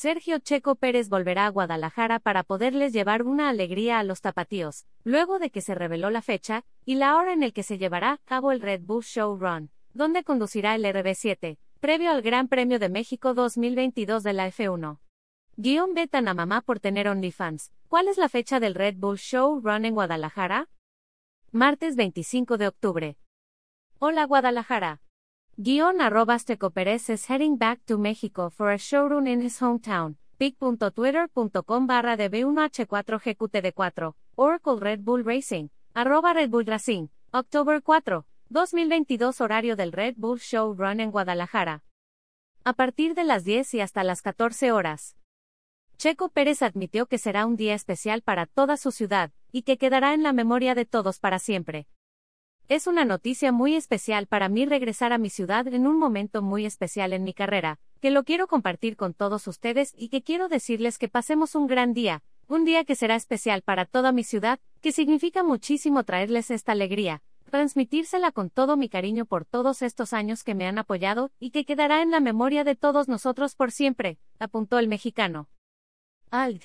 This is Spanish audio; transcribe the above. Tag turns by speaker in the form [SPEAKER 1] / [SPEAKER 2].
[SPEAKER 1] Sergio Checo Pérez volverá a Guadalajara para poderles llevar una alegría a los tapatíos, luego de que se reveló la fecha y la hora en el que se llevará a cabo el Red Bull Show Run, donde conducirá el RB7, previo al Gran Premio de México 2022 de la F1. Guión betan a mamá por tener OnlyFans. ¿Cuál es la fecha del Red Bull Show Run en Guadalajara? Martes 25 de octubre. Hola Guadalajara. Guión arroba Checo Pérez is heading back to Mexico for a showroom in his hometown. pic.twitter.com barra DB1H4GQTD4. Oracle Red Bull Racing. Arroba Red Bull Racing. October 4. 2022 horario del Red Bull Show Run en Guadalajara. A partir de las 10 y hasta las 14 horas. Checo Pérez admitió que será un día especial para toda su ciudad, y que quedará en la memoria de todos para siempre. Es una noticia muy especial para mí regresar a mi ciudad en un momento muy especial en mi carrera, que lo quiero compartir con todos ustedes y que quiero decirles que pasemos un gran día, un día que será especial para toda mi ciudad, que significa muchísimo traerles esta alegría, transmitírsela con todo mi cariño por todos estos años que me han apoyado y que quedará en la memoria de todos nosotros por siempre, apuntó el mexicano. Alt.